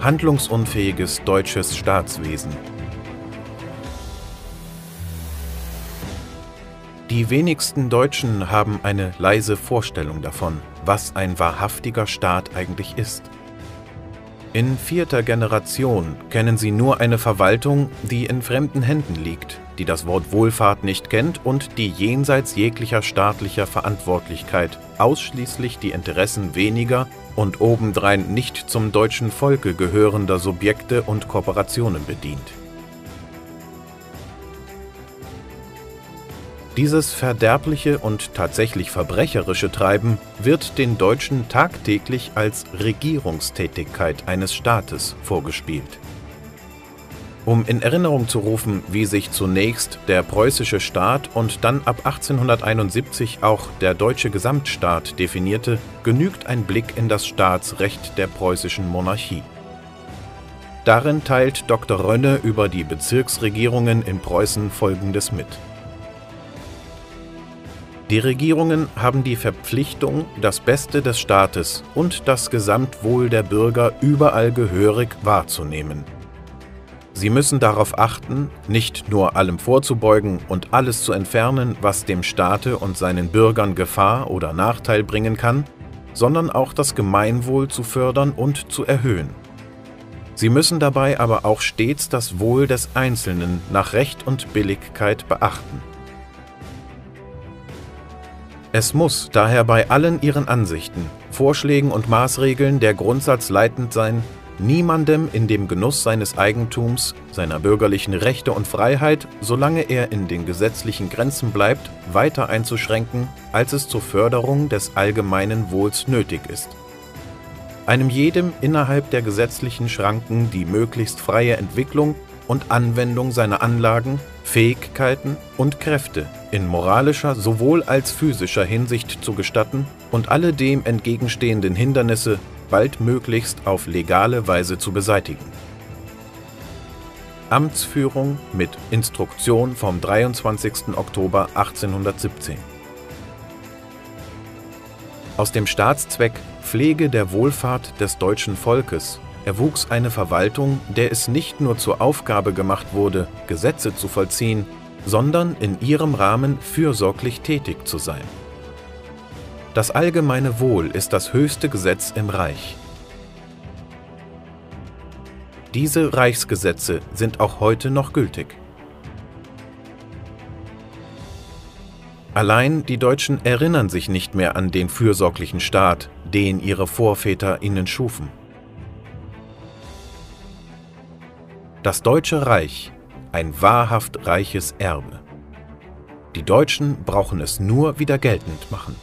Handlungsunfähiges deutsches Staatswesen. Die wenigsten Deutschen haben eine leise Vorstellung davon, was ein wahrhaftiger Staat eigentlich ist. In vierter Generation kennen sie nur eine Verwaltung, die in fremden Händen liegt, die das Wort Wohlfahrt nicht kennt und die jenseits jeglicher staatlicher Verantwortlichkeit ausschließlich die Interessen weniger und obendrein nicht zum deutschen Volke gehörender Subjekte und Korporationen bedient. Dieses verderbliche und tatsächlich verbrecherische Treiben wird den Deutschen tagtäglich als Regierungstätigkeit eines Staates vorgespielt. Um in Erinnerung zu rufen, wie sich zunächst der preußische Staat und dann ab 1871 auch der deutsche Gesamtstaat definierte, genügt ein Blick in das Staatsrecht der preußischen Monarchie. Darin teilt Dr. Rönne über die Bezirksregierungen in Preußen Folgendes mit. Die Regierungen haben die Verpflichtung, das Beste des Staates und das Gesamtwohl der Bürger überall gehörig wahrzunehmen. Sie müssen darauf achten, nicht nur allem vorzubeugen und alles zu entfernen, was dem Staate und seinen Bürgern Gefahr oder Nachteil bringen kann, sondern auch das Gemeinwohl zu fördern und zu erhöhen. Sie müssen dabei aber auch stets das Wohl des Einzelnen nach Recht und Billigkeit beachten. Es muss daher bei allen Ihren Ansichten, Vorschlägen und Maßregeln der Grundsatz leitend sein, niemandem in dem Genuss seines Eigentums, seiner bürgerlichen Rechte und Freiheit, solange er in den gesetzlichen Grenzen bleibt, weiter einzuschränken, als es zur Förderung des allgemeinen Wohls nötig ist. Einem jedem innerhalb der gesetzlichen Schranken die möglichst freie Entwicklung und Anwendung seiner Anlagen, Fähigkeiten und Kräfte in moralischer sowohl als physischer Hinsicht zu gestatten und alle dem entgegenstehenden Hindernisse baldmöglichst auf legale Weise zu beseitigen. Amtsführung mit Instruktion vom 23. Oktober 1817 Aus dem Staatszweck Pflege der Wohlfahrt des deutschen Volkes erwuchs eine Verwaltung, der es nicht nur zur Aufgabe gemacht wurde, Gesetze zu vollziehen, sondern in ihrem Rahmen fürsorglich tätig zu sein. Das allgemeine Wohl ist das höchste Gesetz im Reich. Diese Reichsgesetze sind auch heute noch gültig. Allein die Deutschen erinnern sich nicht mehr an den fürsorglichen Staat, den ihre Vorväter ihnen schufen. Das Deutsche Reich, ein wahrhaft reiches Erbe. Die Deutschen brauchen es nur wieder geltend machen.